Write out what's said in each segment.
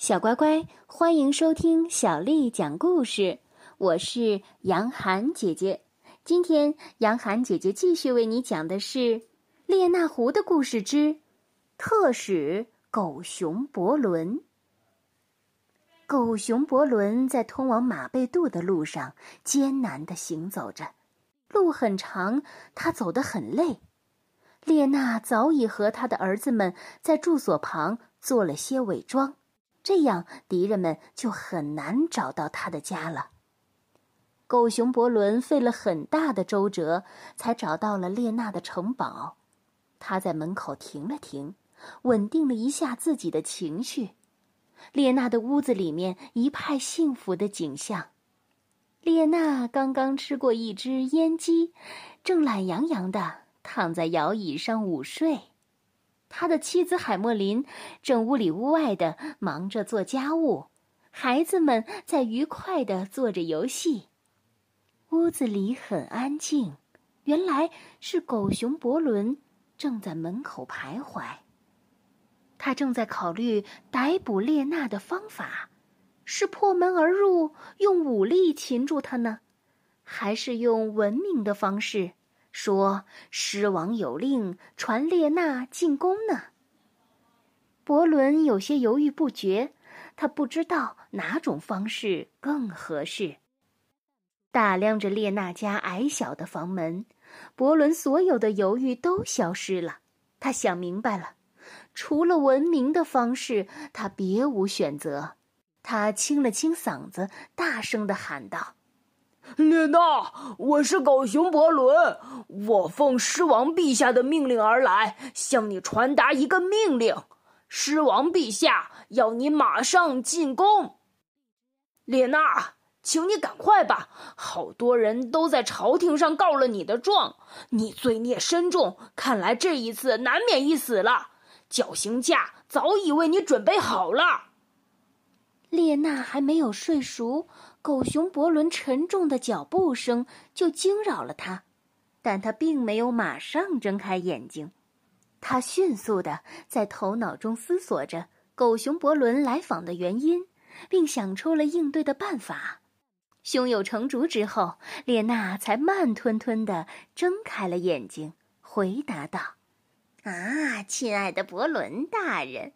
小乖乖，欢迎收听小丽讲故事。我是杨涵姐姐。今天，杨涵姐姐继续为你讲的是《列那狐的故事之特使狗熊伯伦》。狗熊伯伦在通往马贝杜的路上艰难的行走着，路很长，他走得很累。列那早已和他的儿子们在住所旁做了些伪装。这样，敌人们就很难找到他的家了。狗熊伯伦费了很大的周折，才找到了列娜的城堡。他在门口停了停，稳定了一下自己的情绪。列娜的屋子里面一派幸福的景象。列娜刚刚吃过一只阉鸡，正懒洋洋的躺在摇椅上午睡。他的妻子海默琳正屋里屋外的忙着做家务，孩子们在愉快的做着游戏。屋子里很安静，原来是狗熊伯伦正在门口徘徊。他正在考虑逮捕列娜的方法：是破门而入，用武力擒住他呢，还是用文明的方式？说：“狮王有令，传列娜进宫呢。”伯伦有些犹豫不决，他不知道哪种方式更合适。打量着列娜家矮小的房门，伯伦所有的犹豫都消失了。他想明白了，除了文明的方式，他别无选择。他清了清嗓子，大声的喊道。列娜，我是狗熊伯伦，我奉狮王陛下的命令而来，向你传达一个命令：狮王陛下要你马上进宫。列娜，请你赶快吧，好多人都在朝廷上告了你的状，你罪孽深重，看来这一次难免一死了。绞刑架早已为你准备好了。列娜还没有睡熟。狗熊伯伦沉重的脚步声就惊扰了他，但他并没有马上睁开眼睛。他迅速的在头脑中思索着狗熊伯伦来访的原因，并想出了应对的办法。胸有成竹之后，列娜才慢吞吞的睁开了眼睛，回答道。啊，亲爱的伯伦大人，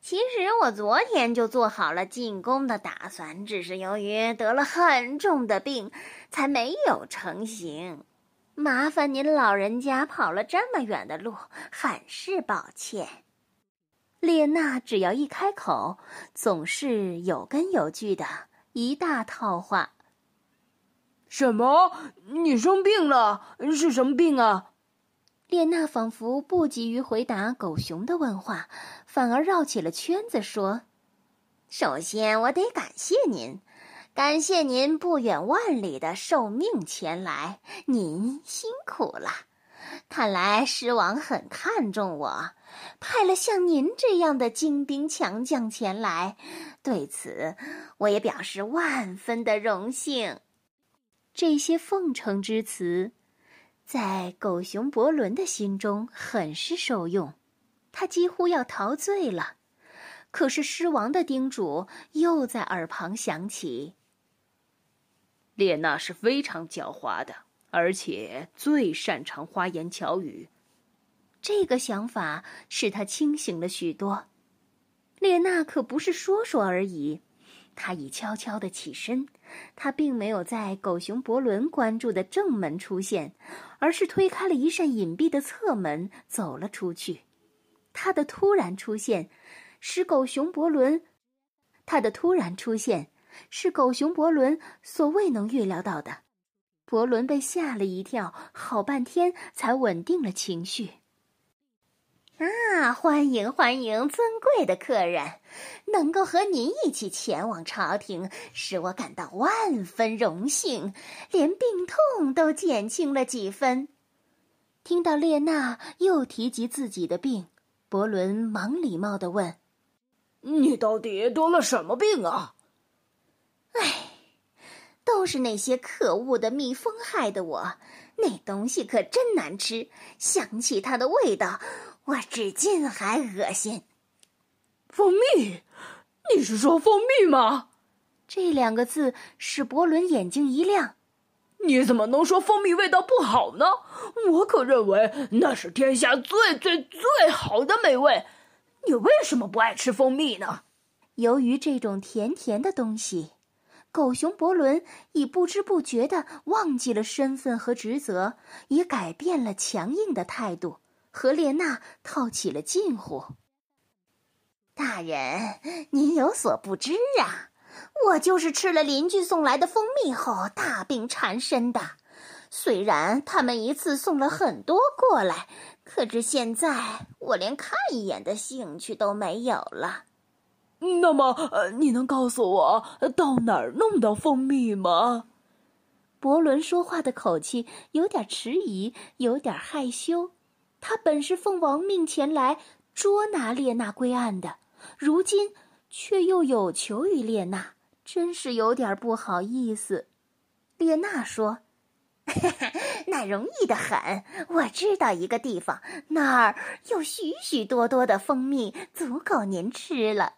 其实我昨天就做好了进宫的打算，只是由于得了很重的病，才没有成行。麻烦您老人家跑了这么远的路，很是抱歉。列娜只要一开口，总是有根有据的一大套话。什么？你生病了？是什么病啊？列娜仿佛不急于回答狗熊的问话，反而绕起了圈子说：“首先，我得感谢您，感谢您不远万里的受命前来，您辛苦了。看来狮王很看重我，派了像您这样的精兵强将前来，对此我也表示万分的荣幸。”这些奉承之词。在狗熊伯伦的心中很是受用，他几乎要陶醉了。可是狮王的叮嘱又在耳旁响起：“列娜是非常狡猾的，而且最擅长花言巧语。”这个想法使他清醒了许多。列娜可不是说说而已。他已悄悄的起身，他并没有在狗熊伯伦关注的正门出现，而是推开了一扇隐蔽的侧门走了出去。他的突然出现，使狗熊伯伦，他的突然出现是狗熊伯伦所未能预料到的。伯伦被吓了一跳，好半天才稳定了情绪。啊，欢迎欢迎，尊贵的客人，能够和您一起前往朝廷，使我感到万分荣幸，连病痛都减轻了几分。听到列娜又提及自己的病，伯伦忙礼貌的问：“你到底得了什么病啊？”“哎，都是那些可恶的蜜蜂害的我，那东西可真难吃，想起它的味道。”我至今还恶心。蜂蜜，你是说蜂蜜吗？这两个字使伯伦眼睛一亮。你怎么能说蜂蜜味道不好呢？我可认为那是天下最最最好的美味。你为什么不爱吃蜂蜜呢？由于这种甜甜的东西，狗熊伯伦已不知不觉的忘记了身份和职责，也改变了强硬的态度，和列娜套起了近乎。大人，您有所不知啊。我就是吃了邻居送来的蜂蜜后大病缠身的。虽然他们一次送了很多过来，可是现在我连看一眼的兴趣都没有了。那么，呃，你能告诉我到哪儿弄到蜂蜜吗？伯伦说话的口气有点迟疑，有点害羞。他本是奉王命前来捉拿列娜归案的，如今。却又有求于列娜，真是有点不好意思。列娜说：“ 那容易的很，我知道一个地方，那儿有许许多多的蜂蜜，足够您吃了。”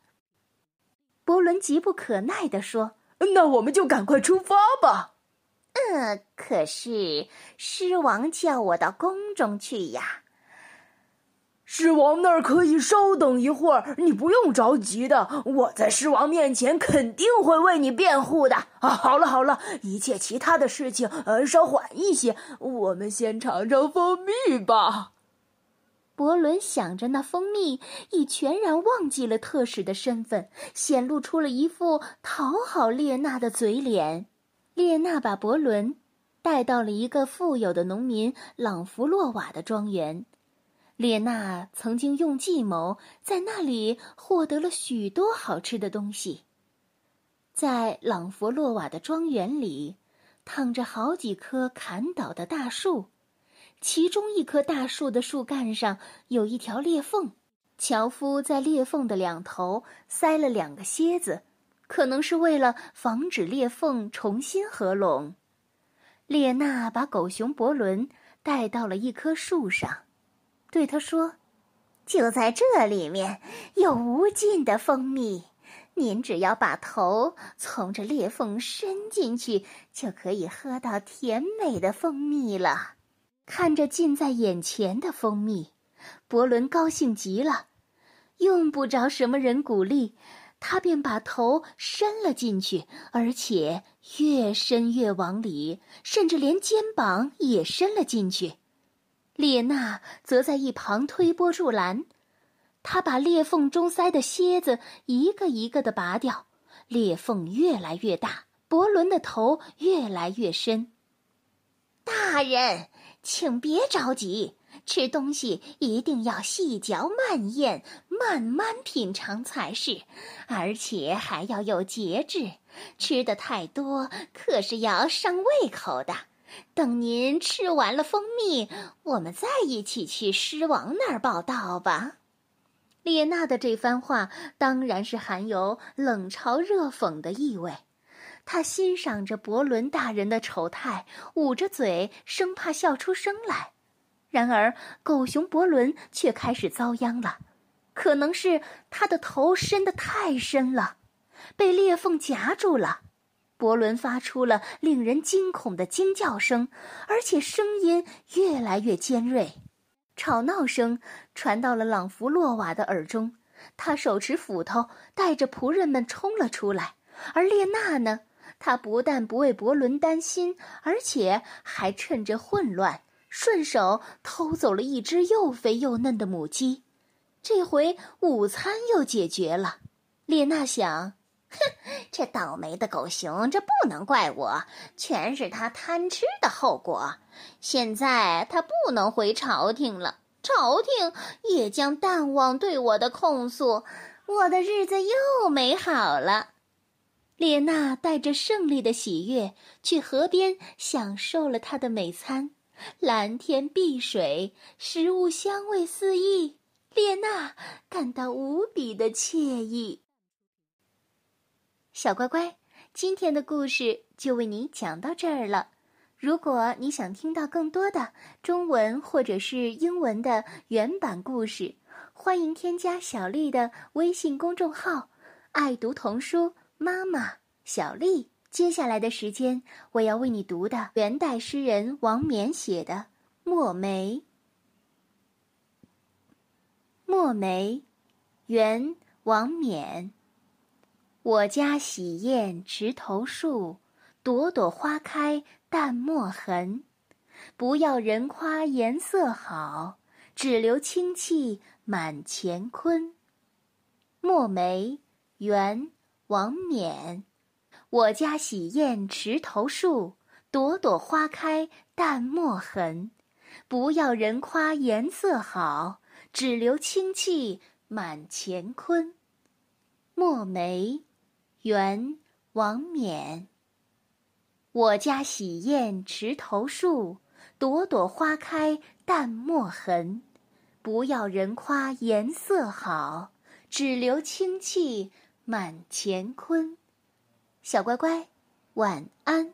伯伦急不可耐地说：“那我们就赶快出发吧。”“嗯，可是狮王叫我到宫中去呀。”狮王那儿可以稍等一会儿，你不用着急的。我在狮王面前肯定会为你辩护的。啊，好了好了，一切其他的事情，呃，稍缓一些。我们先尝尝蜂蜜吧。伯伦想着那蜂蜜，已全然忘记了特使的身份，显露出了一副讨好列娜的嘴脸。列娜把伯伦带到了一个富有的农民朗弗洛瓦的庄园。列娜曾经用计谋在那里获得了许多好吃的东西。在朗佛洛瓦的庄园里，躺着好几棵砍倒的大树，其中一棵大树的树干上有一条裂缝，樵夫在裂缝的两头塞了两个楔子，可能是为了防止裂缝重新合拢。列娜把狗熊伯伦带到了一棵树上。对他说：“就在这里面有无尽的蜂蜜，您只要把头从这裂缝伸进去，就可以喝到甜美的蜂蜜了。”看着近在眼前的蜂蜜，伯伦高兴极了，用不着什么人鼓励，他便把头伸了进去，而且越伸越往里，甚至连肩膀也伸了进去。列娜则在一旁推波助澜，她把裂缝中塞的楔子一个一个的拔掉，裂缝越来越大，伯伦的头越来越深。大人，请别着急，吃东西一定要细嚼慢咽，慢慢品尝才是，而且还要有节制，吃的太多可是要伤胃口的。等您吃完了蜂蜜，我们再一起去狮王那儿报道吧。列娜的这番话当然是含有冷嘲热讽的意味。她欣赏着伯伦大人的丑态，捂着嘴，生怕笑出声来。然而，狗熊伯伦却开始遭殃了。可能是他的头伸得太深了，被裂缝夹住了。伯伦发出了令人惊恐的惊叫声，而且声音越来越尖锐，吵闹声传到了朗弗洛瓦的耳中。他手持斧头，带着仆人们冲了出来。而列娜呢？她不但不为伯伦担心，而且还趁着混乱，顺手偷走了一只又肥又嫩的母鸡。这回午餐又解决了。列娜想。哼，这倒霉的狗熊，这不能怪我，全是他贪吃的后果。现在他不能回朝廷了，朝廷也将淡忘对我的控诉，我的日子又美好了。列娜带着胜利的喜悦去河边享受了他的美餐，蓝天碧水，食物香味四溢，列娜感到无比的惬意。小乖乖，今天的故事就为你讲到这儿了。如果你想听到更多的中文或者是英文的原版故事，欢迎添加小丽的微信公众号。爱读童书妈妈小丽。接下来的时间，我要为你读的元代诗人王冕写的《墨梅》。《墨梅》，元·王冕。我家洗砚池头树，朵朵花开淡墨痕。不要人夸颜色好，只留清气满乾坤。《墨梅》，元·王冕。我家洗砚池头树，朵朵花开淡墨痕。不要人夸颜色好，只留清气满乾坤。墨梅，元，王冕。我家洗砚池头树，朵朵花开淡墨痕。不要人夸颜色好，只留清气满乾坤。小乖乖，晚安。